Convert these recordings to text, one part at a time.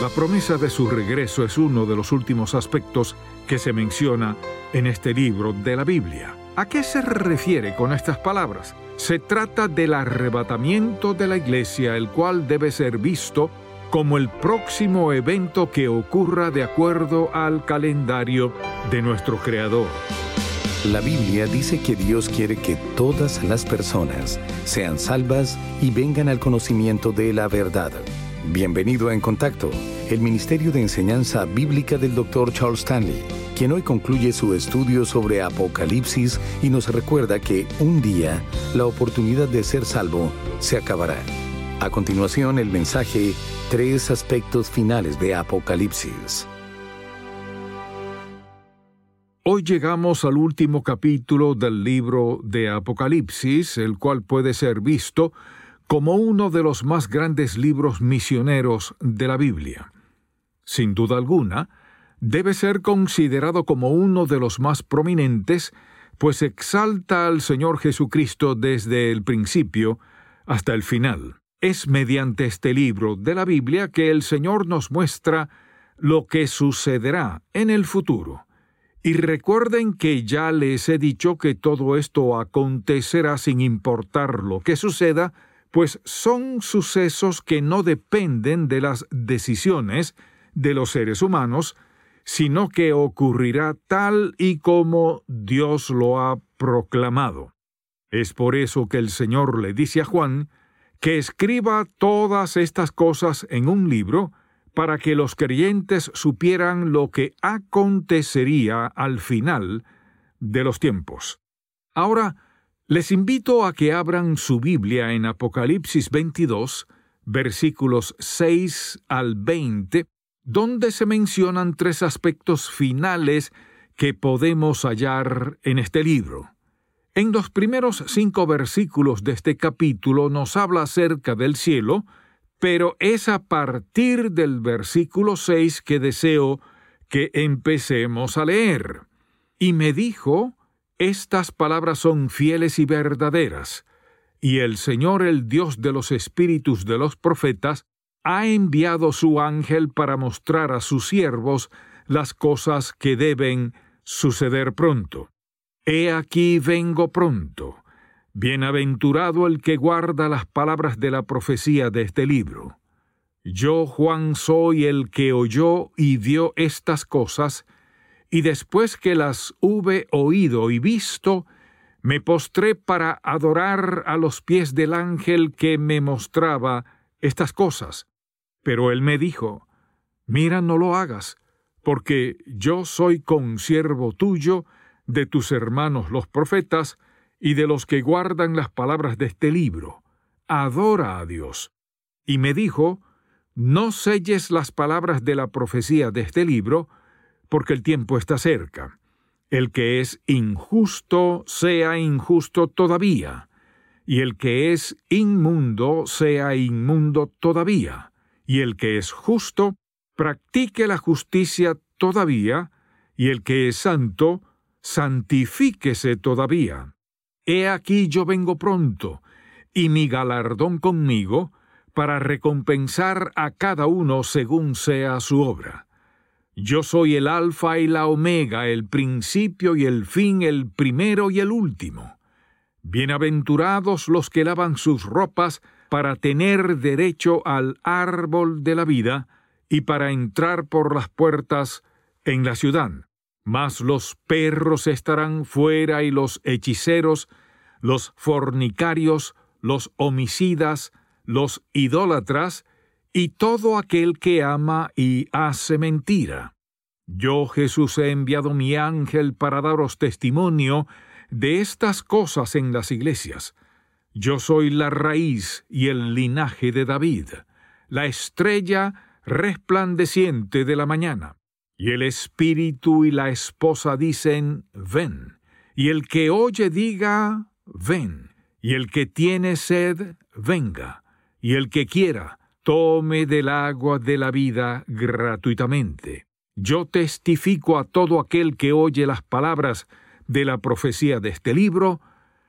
La promesa de su regreso es uno de los últimos aspectos que se menciona en este libro de la Biblia. ¿A qué se refiere con estas palabras? Se trata del arrebatamiento de la iglesia, el cual debe ser visto como el próximo evento que ocurra de acuerdo al calendario de nuestro Creador. La Biblia dice que Dios quiere que todas las personas sean salvas y vengan al conocimiento de la verdad. Bienvenido a En Contacto, el Ministerio de Enseñanza Bíblica del Dr. Charles Stanley, quien hoy concluye su estudio sobre Apocalipsis y nos recuerda que un día la oportunidad de ser salvo se acabará. A continuación, el mensaje Tres aspectos finales de Apocalipsis. Hoy llegamos al último capítulo del libro de Apocalipsis, el cual puede ser visto como uno de los más grandes libros misioneros de la Biblia. Sin duda alguna, debe ser considerado como uno de los más prominentes, pues exalta al Señor Jesucristo desde el principio hasta el final. Es mediante este libro de la Biblia que el Señor nos muestra lo que sucederá en el futuro. Y recuerden que ya les he dicho que todo esto acontecerá sin importar lo que suceda, pues son sucesos que no dependen de las decisiones de los seres humanos, sino que ocurrirá tal y como Dios lo ha proclamado. Es por eso que el Señor le dice a Juan que escriba todas estas cosas en un libro para que los creyentes supieran lo que acontecería al final de los tiempos. Ahora, les invito a que abran su Biblia en Apocalipsis 22, versículos 6 al 20, donde se mencionan tres aspectos finales que podemos hallar en este libro. En los primeros cinco versículos de este capítulo nos habla acerca del cielo, pero es a partir del versículo 6 que deseo que empecemos a leer. Y me dijo, estas palabras son fieles y verdaderas, y el Señor, el Dios de los espíritus de los profetas, ha enviado su ángel para mostrar a sus siervos las cosas que deben suceder pronto. He aquí vengo pronto. Bienaventurado el que guarda las palabras de la profecía de este libro. Yo, Juan, soy el que oyó y vio estas cosas, y después que las hube oído y visto, me postré para adorar a los pies del ángel que me mostraba estas cosas. Pero él me dijo, Mira, no lo hagas, porque yo soy consiervo tuyo, de tus hermanos los profetas, y de los que guardan las palabras de este libro. Adora a Dios. Y me dijo, No selles las palabras de la profecía de este libro, porque el tiempo está cerca. El que es injusto sea injusto todavía, y el que es inmundo sea inmundo todavía, y el que es justo practique la justicia todavía, y el que es santo santifíquese todavía. He aquí yo vengo pronto, y mi galardón conmigo, para recompensar a cada uno según sea su obra. Yo soy el alfa y la omega, el principio y el fin, el primero y el último. Bienaventurados los que lavan sus ropas para tener derecho al árbol de la vida y para entrar por las puertas en la ciudad. Mas los perros estarán fuera y los hechiceros, los fornicarios, los homicidas, los idólatras, y todo aquel que ama y hace mentira. Yo Jesús he enviado mi ángel para daros testimonio de estas cosas en las iglesias. Yo soy la raíz y el linaje de David, la estrella resplandeciente de la mañana. Y el espíritu y la esposa dicen, ven. Y el que oye diga, ven. Y el que tiene sed, venga. Y el que quiera, tome del agua de la vida gratuitamente. Yo testifico a todo aquel que oye las palabras de la profecía de este libro,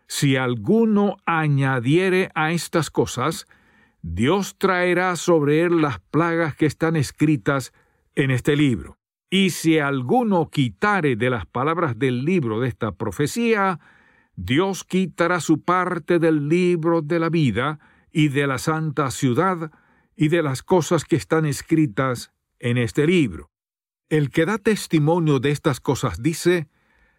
si alguno añadiere a estas cosas, Dios traerá sobre él las plagas que están escritas en este libro. Y si alguno quitare de las palabras del libro de esta profecía, Dios quitará su parte del libro de la vida y de la santa ciudad y de las cosas que están escritas en este libro. El que da testimonio de estas cosas dice,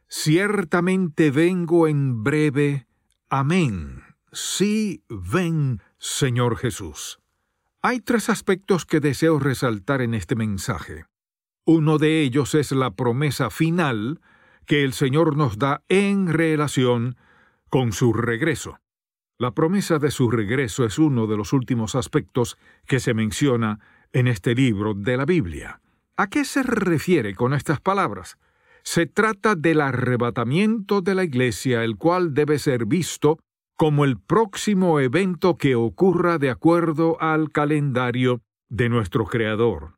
Ciertamente vengo en breve. Amén. Sí, ven, Señor Jesús. Hay tres aspectos que deseo resaltar en este mensaje. Uno de ellos es la promesa final que el Señor nos da en relación con su regreso. La promesa de su regreso es uno de los últimos aspectos que se menciona en este libro de la Biblia. ¿A qué se refiere con estas palabras? Se trata del arrebatamiento de la Iglesia, el cual debe ser visto como el próximo evento que ocurra de acuerdo al calendario de nuestro Creador.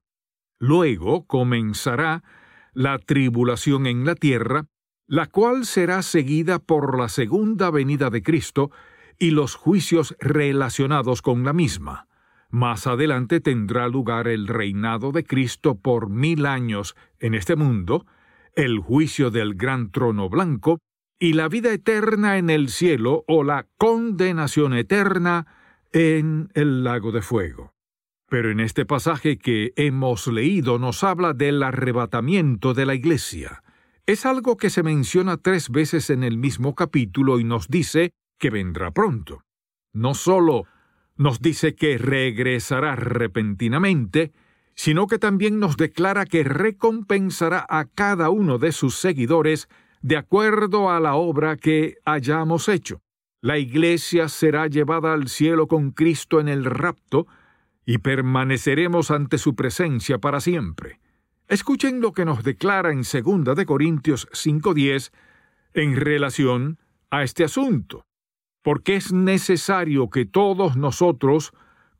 Luego comenzará la tribulación en la tierra, la cual será seguida por la segunda venida de Cristo y los juicios relacionados con la misma. Más adelante tendrá lugar el reinado de Cristo por mil años en este mundo, el juicio del gran trono blanco y la vida eterna en el cielo o la condenación eterna en el lago de fuego. Pero en este pasaje que hemos leído nos habla del arrebatamiento de la iglesia. Es algo que se menciona tres veces en el mismo capítulo y nos dice que vendrá pronto. No solo nos dice que regresará repentinamente, sino que también nos declara que recompensará a cada uno de sus seguidores de acuerdo a la obra que hayamos hecho. La iglesia será llevada al cielo con Cristo en el rapto y permaneceremos ante su presencia para siempre. Escuchen lo que nos declara en 2 de Corintios 5:10 en relación a este asunto, porque es necesario que todos nosotros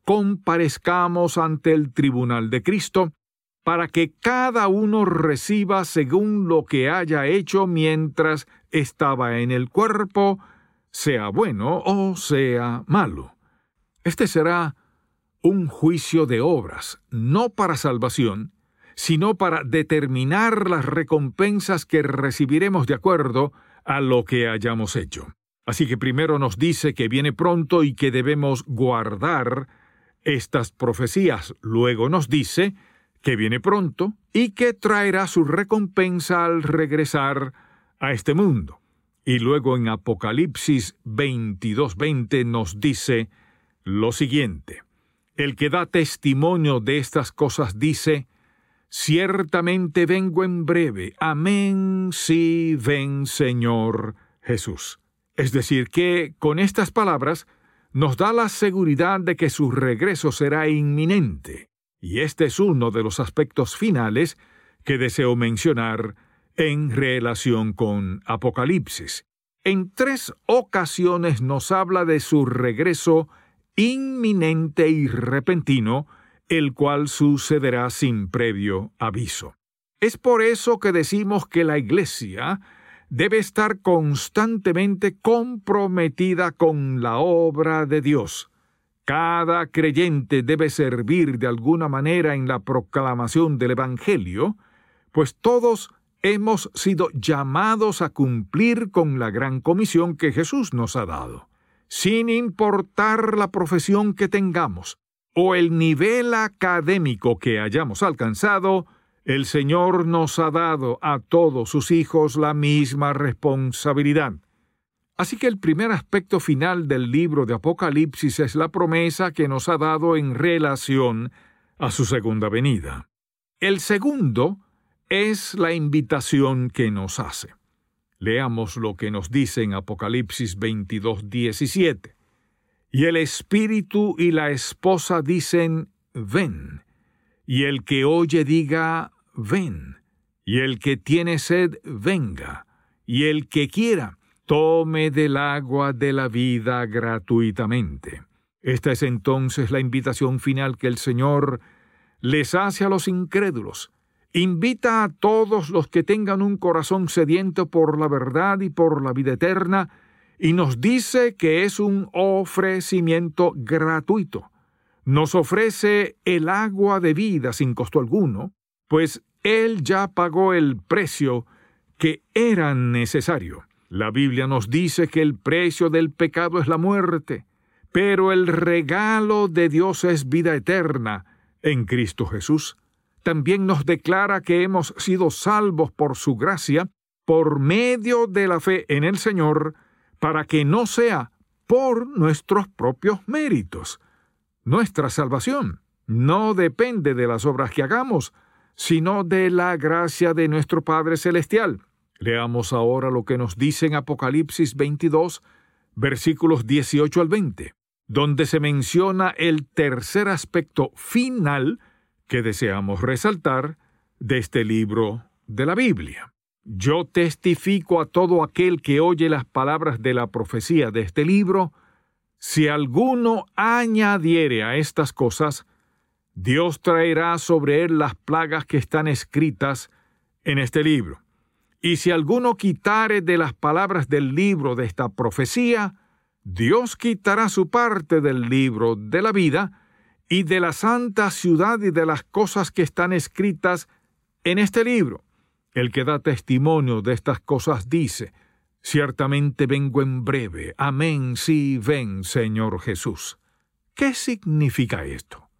comparezcamos ante el tribunal de Cristo, para que cada uno reciba según lo que haya hecho mientras estaba en el cuerpo, sea bueno o sea malo. Este será un juicio de obras, no para salvación, sino para determinar las recompensas que recibiremos de acuerdo a lo que hayamos hecho. Así que primero nos dice que viene pronto y que debemos guardar estas profecías. Luego nos dice que viene pronto y que traerá su recompensa al regresar a este mundo. Y luego en Apocalipsis 22:20 nos dice lo siguiente. El que da testimonio de estas cosas dice, Ciertamente vengo en breve. Amén, sí, ven Señor Jesús. Es decir, que con estas palabras nos da la seguridad de que su regreso será inminente, y este es uno de los aspectos finales que deseo mencionar en relación con Apocalipsis. En tres ocasiones nos habla de su regreso inminente y repentino, el cual sucederá sin previo aviso. Es por eso que decimos que la Iglesia debe estar constantemente comprometida con la obra de Dios. Cada creyente debe servir de alguna manera en la proclamación del Evangelio, pues todos hemos sido llamados a cumplir con la gran comisión que Jesús nos ha dado. Sin importar la profesión que tengamos, o el nivel académico que hayamos alcanzado, el Señor nos ha dado a todos sus hijos la misma responsabilidad. Así que el primer aspecto final del libro de Apocalipsis es la promesa que nos ha dado en relación a su segunda venida. El segundo es la invitación que nos hace. Leamos lo que nos dice en Apocalipsis 22, 17. Y el espíritu y la esposa dicen, ven. Y el que oye diga, ven. Y el que tiene sed, venga. Y el que quiera, tome del agua de la vida gratuitamente. Esta es entonces la invitación final que el Señor les hace a los incrédulos invita a todos los que tengan un corazón sediento por la verdad y por la vida eterna, y nos dice que es un ofrecimiento gratuito. Nos ofrece el agua de vida sin costo alguno, pues Él ya pagó el precio que era necesario. La Biblia nos dice que el precio del pecado es la muerte, pero el regalo de Dios es vida eterna en Cristo Jesús también nos declara que hemos sido salvos por su gracia, por medio de la fe en el Señor, para que no sea por nuestros propios méritos. Nuestra salvación no depende de las obras que hagamos, sino de la gracia de nuestro Padre Celestial. Leamos ahora lo que nos dice en Apocalipsis 22, versículos 18 al 20, donde se menciona el tercer aspecto final que deseamos resaltar de este libro de la Biblia. Yo testifico a todo aquel que oye las palabras de la profecía de este libro, si alguno añadiere a estas cosas, Dios traerá sobre él las plagas que están escritas en este libro. Y si alguno quitare de las palabras del libro de esta profecía, Dios quitará su parte del libro de la vida, y de la santa ciudad y de las cosas que están escritas en este libro. El que da testimonio de estas cosas dice, Ciertamente vengo en breve. Amén, sí, ven, Señor Jesús. ¿Qué significa esto?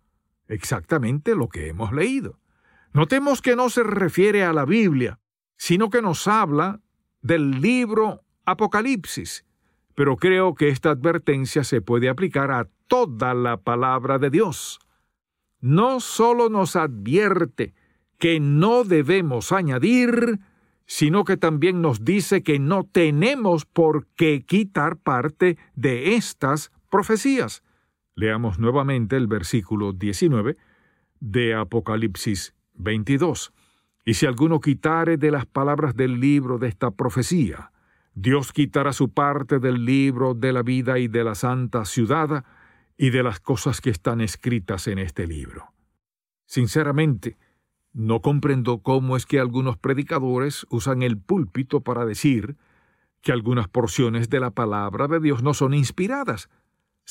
Exactamente lo que hemos leído. Notemos que no se refiere a la Biblia, sino que nos habla del libro Apocalipsis, pero creo que esta advertencia se puede aplicar a toda la palabra de Dios. No solo nos advierte que no debemos añadir, sino que también nos dice que no tenemos por qué quitar parte de estas profecías. Leamos nuevamente el versículo 19 de Apocalipsis 22. Y si alguno quitare de las palabras del libro de esta profecía, Dios quitará su parte del libro de la vida y de la santa ciudad y de las cosas que están escritas en este libro. Sinceramente, no comprendo cómo es que algunos predicadores usan el púlpito para decir que algunas porciones de la palabra de Dios no son inspiradas.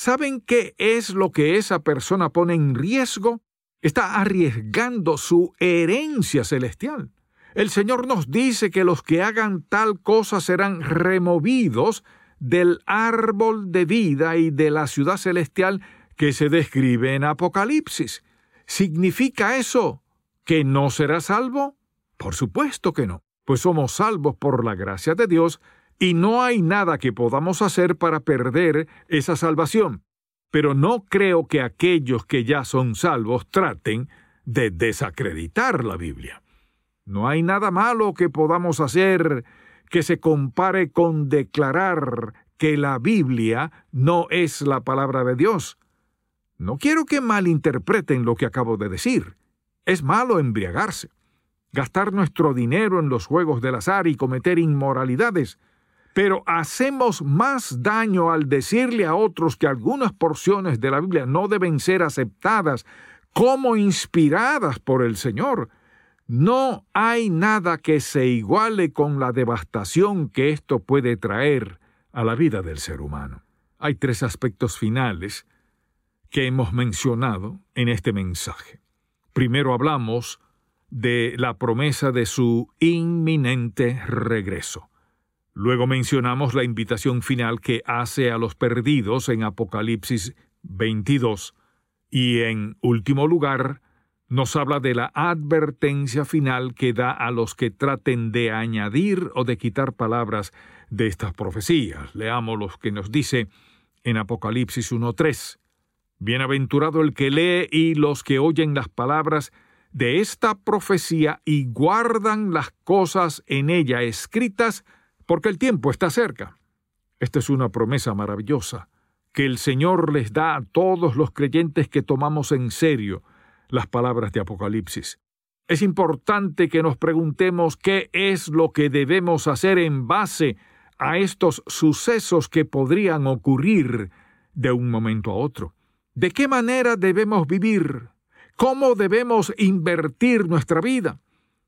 ¿Saben qué es lo que esa persona pone en riesgo? Está arriesgando su herencia celestial. El Señor nos dice que los que hagan tal cosa serán removidos del árbol de vida y de la ciudad celestial que se describe en Apocalipsis. ¿Significa eso que no será salvo? Por supuesto que no, pues somos salvos por la gracia de Dios y no hay nada que podamos hacer para perder esa salvación. Pero no creo que aquellos que ya son salvos traten de desacreditar la Biblia. No hay nada malo que podamos hacer que se compare con declarar que la Biblia no es la palabra de Dios. No quiero que malinterpreten lo que acabo de decir. Es malo embriagarse, gastar nuestro dinero en los juegos del azar y cometer inmoralidades, pero hacemos más daño al decirle a otros que algunas porciones de la Biblia no deben ser aceptadas como inspiradas por el Señor, no hay nada que se iguale con la devastación que esto puede traer a la vida del ser humano. Hay tres aspectos finales que hemos mencionado en este mensaje. Primero hablamos de la promesa de su inminente regreso. Luego mencionamos la invitación final que hace a los perdidos en Apocalipsis 22. Y en último lugar, nos habla de la advertencia final que da a los que traten de añadir o de quitar palabras de estas profecías. Leamos lo que nos dice en Apocalipsis 1.3. Bienaventurado el que lee y los que oyen las palabras de esta profecía y guardan las cosas en ella escritas, porque el tiempo está cerca. Esta es una promesa maravillosa que el Señor les da a todos los creyentes que tomamos en serio las palabras de Apocalipsis. Es importante que nos preguntemos qué es lo que debemos hacer en base a estos sucesos que podrían ocurrir de un momento a otro. ¿De qué manera debemos vivir? ¿Cómo debemos invertir nuestra vida?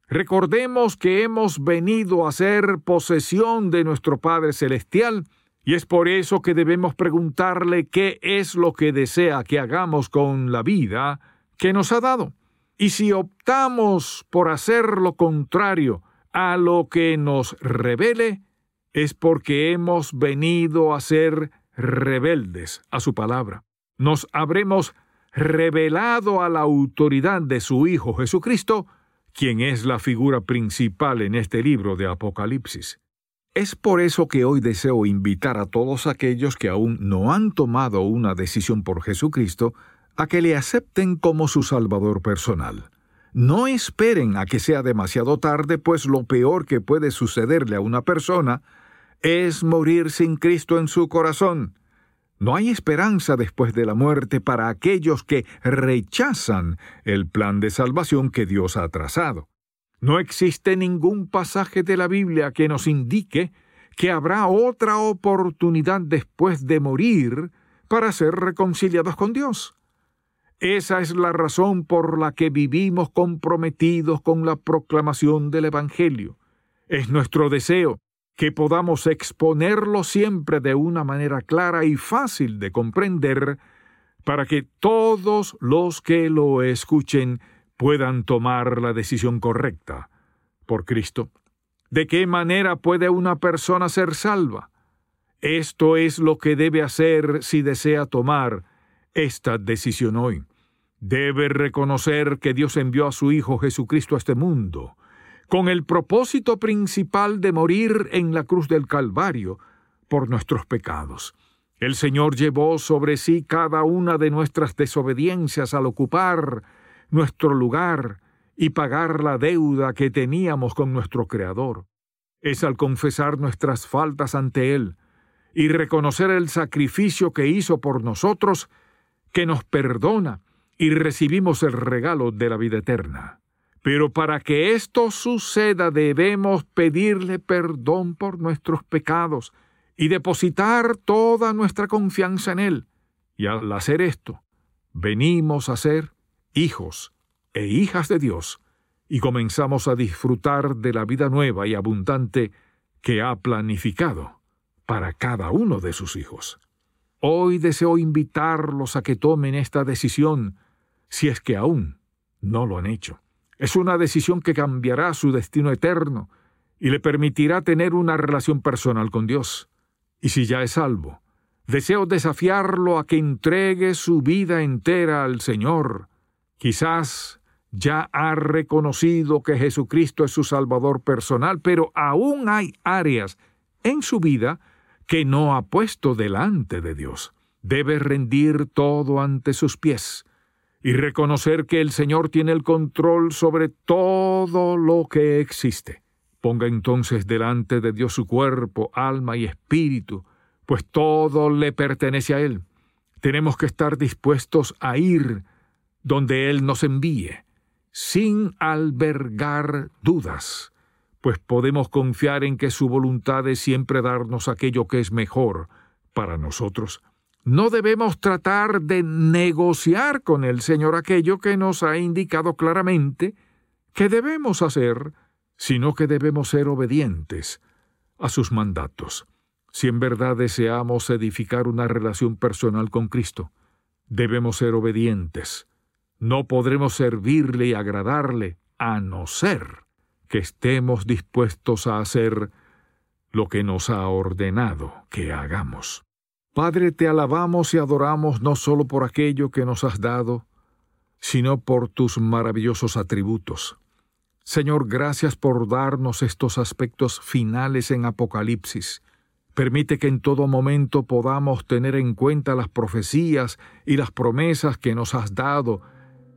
Recordemos que hemos venido a ser posesión de nuestro Padre Celestial y es por eso que debemos preguntarle qué es lo que desea que hagamos con la vida que nos ha dado. Y si optamos por hacer lo contrario a lo que nos revele, es porque hemos venido a ser rebeldes a su palabra. Nos habremos revelado a la autoridad de su Hijo Jesucristo, quien es la figura principal en este libro de Apocalipsis. Es por eso que hoy deseo invitar a todos aquellos que aún no han tomado una decisión por Jesucristo a que le acepten como su Salvador personal. No esperen a que sea demasiado tarde, pues lo peor que puede sucederle a una persona es morir sin Cristo en su corazón. No hay esperanza después de la muerte para aquellos que rechazan el plan de salvación que Dios ha trazado. No existe ningún pasaje de la Biblia que nos indique que habrá otra oportunidad después de morir para ser reconciliados con Dios. Esa es la razón por la que vivimos comprometidos con la proclamación del Evangelio. Es nuestro deseo que podamos exponerlo siempre de una manera clara y fácil de comprender, para que todos los que lo escuchen puedan tomar la decisión correcta por Cristo. ¿De qué manera puede una persona ser salva? Esto es lo que debe hacer si desea tomar esta decisión hoy. Debe reconocer que Dios envió a su Hijo Jesucristo a este mundo, con el propósito principal de morir en la cruz del Calvario por nuestros pecados. El Señor llevó sobre sí cada una de nuestras desobediencias al ocupar nuestro lugar y pagar la deuda que teníamos con nuestro Creador. Es al confesar nuestras faltas ante Él y reconocer el sacrificio que hizo por nosotros que nos perdona y recibimos el regalo de la vida eterna. Pero para que esto suceda debemos pedirle perdón por nuestros pecados y depositar toda nuestra confianza en Él. Y al hacer esto, venimos a ser hijos e hijas de Dios, y comenzamos a disfrutar de la vida nueva y abundante que ha planificado para cada uno de sus hijos. Hoy deseo invitarlos a que tomen esta decisión, si es que aún no lo han hecho. Es una decisión que cambiará su destino eterno y le permitirá tener una relación personal con Dios. Y si ya es salvo, deseo desafiarlo a que entregue su vida entera al Señor, Quizás ya ha reconocido que Jesucristo es su Salvador personal, pero aún hay áreas en su vida que no ha puesto delante de Dios. Debe rendir todo ante sus pies y reconocer que el Señor tiene el control sobre todo lo que existe. Ponga entonces delante de Dios su cuerpo, alma y espíritu, pues todo le pertenece a Él. Tenemos que estar dispuestos a ir donde Él nos envíe, sin albergar dudas, pues podemos confiar en que su voluntad es siempre darnos aquello que es mejor para nosotros. No debemos tratar de negociar con el Señor aquello que nos ha indicado claramente que debemos hacer, sino que debemos ser obedientes a sus mandatos. Si en verdad deseamos edificar una relación personal con Cristo, debemos ser obedientes no podremos servirle y agradarle a no ser que estemos dispuestos a hacer lo que nos ha ordenado que hagamos. Padre, te alabamos y adoramos no solo por aquello que nos has dado, sino por tus maravillosos atributos. Señor, gracias por darnos estos aspectos finales en Apocalipsis. Permite que en todo momento podamos tener en cuenta las profecías y las promesas que nos has dado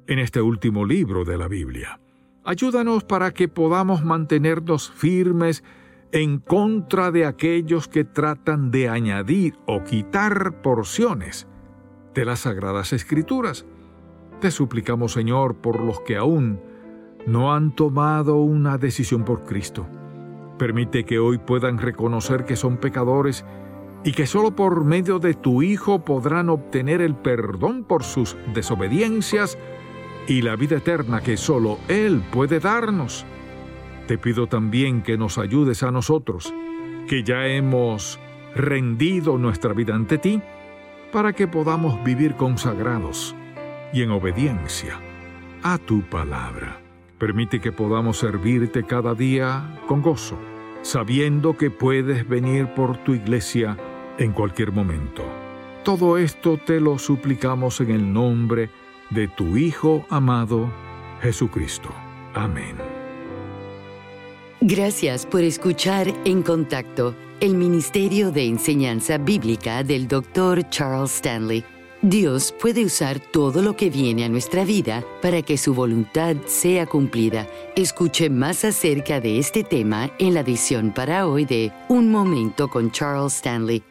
en este último libro de la Biblia. Ayúdanos para que podamos mantenernos firmes en contra de aquellos que tratan de añadir o quitar porciones de las sagradas escrituras. Te suplicamos, Señor, por los que aún no han tomado una decisión por Cristo. Permite que hoy puedan reconocer que son pecadores y que solo por medio de tu Hijo podrán obtener el perdón por sus desobediencias y la vida eterna que solo Él puede darnos. Te pido también que nos ayudes a nosotros, que ya hemos rendido nuestra vida ante ti, para que podamos vivir consagrados y en obediencia a tu palabra. Permite que podamos servirte cada día con gozo, sabiendo que puedes venir por tu iglesia en cualquier momento. Todo esto te lo suplicamos en el nombre de tu Hijo amado, Jesucristo. Amén. Gracias por escuchar En Contacto, el Ministerio de Enseñanza Bíblica del Dr. Charles Stanley. Dios puede usar todo lo que viene a nuestra vida para que su voluntad sea cumplida. Escuche más acerca de este tema en la edición para hoy de Un Momento con Charles Stanley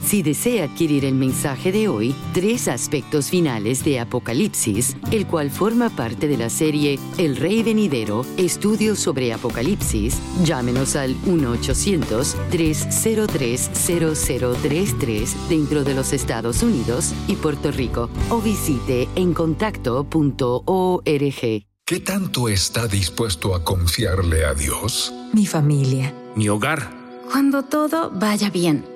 si desea adquirir el mensaje de hoy, Tres aspectos finales de Apocalipsis, el cual forma parte de la serie El Rey Venidero, estudios sobre Apocalipsis, llámenos al 1-800-303-0033 dentro de los Estados Unidos y Puerto Rico o visite encontacto.org. ¿Qué tanto está dispuesto a confiarle a Dios? Mi familia. Mi hogar. Cuando todo vaya bien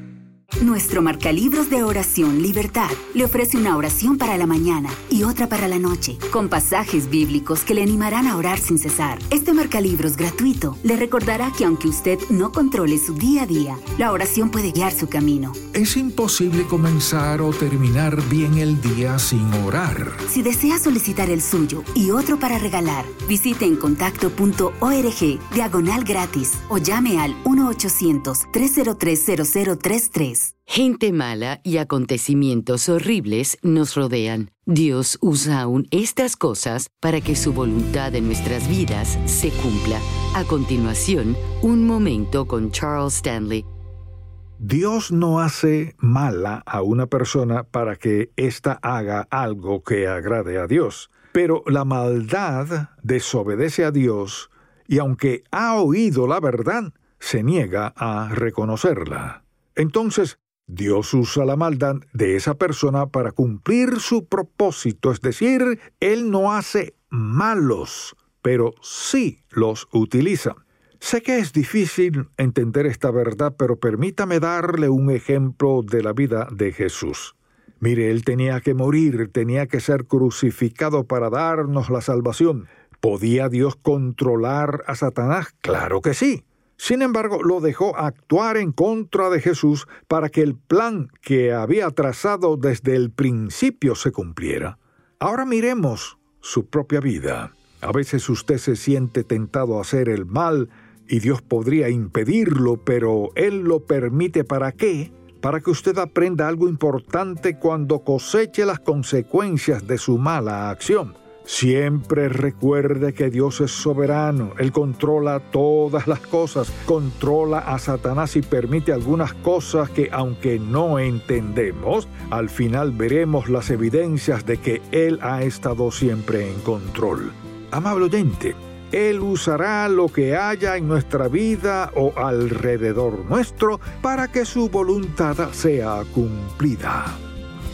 Nuestro marcalibros de oración Libertad le ofrece una oración para la mañana y otra para la noche, con pasajes bíblicos que le animarán a orar sin cesar. Este marcalibros gratuito le recordará que aunque usted no controle su día a día, la oración puede guiar su camino. Es imposible comenzar o terminar bien el día sin orar. Si desea solicitar el suyo y otro para regalar, visite en contacto.org diagonal gratis o llame al 1-800-303-0033. Gente mala y acontecimientos horribles nos rodean. Dios usa aún estas cosas para que su voluntad en nuestras vidas se cumpla. A continuación, un momento con Charles Stanley. Dios no hace mala a una persona para que ésta haga algo que agrade a Dios, pero la maldad desobedece a Dios y aunque ha oído la verdad, se niega a reconocerla. Entonces, Dios usa la maldad de esa persona para cumplir su propósito, es decir, Él no hace malos, pero sí los utiliza. Sé que es difícil entender esta verdad, pero permítame darle un ejemplo de la vida de Jesús. Mire, Él tenía que morir, tenía que ser crucificado para darnos la salvación. ¿Podía Dios controlar a Satanás? Claro que sí. Sin embargo, lo dejó actuar en contra de Jesús para que el plan que había trazado desde el principio se cumpliera. Ahora miremos su propia vida. A veces usted se siente tentado a hacer el mal y Dios podría impedirlo, pero Él lo permite para qué? Para que usted aprenda algo importante cuando coseche las consecuencias de su mala acción. Siempre recuerde que Dios es soberano, Él controla todas las cosas, controla a Satanás y permite algunas cosas que aunque no entendemos, al final veremos las evidencias de que Él ha estado siempre en control. Amable oyente, Él usará lo que haya en nuestra vida o alrededor nuestro para que su voluntad sea cumplida.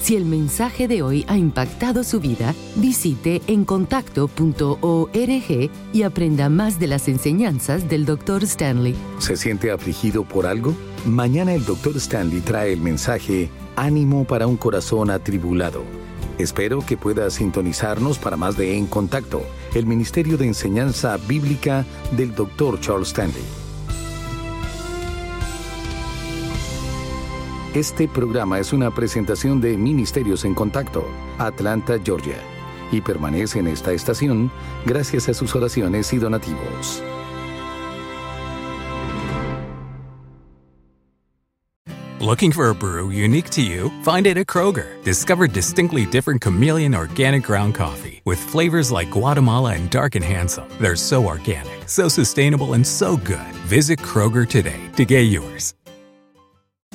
Si el mensaje de hoy ha impactado su vida, visite encontacto.org y aprenda más de las enseñanzas del Dr. Stanley. ¿Se siente afligido por algo? Mañana el Dr. Stanley trae el mensaje Ánimo para un corazón atribulado. Espero que pueda sintonizarnos para más de En Contacto, el Ministerio de Enseñanza Bíblica del Dr. Charles Stanley. Este programa es una presentación de Ministerios en Contacto, Atlanta, Georgia, y permanece en esta estación gracias a sus oraciones y donativos. Looking for a brew unique to you? Find it at Kroger. Discover distinctly different chameleon organic ground coffee with flavors like Guatemala and Dark and Handsome. They're so organic, so sustainable, and so good. Visit Kroger today to get yours.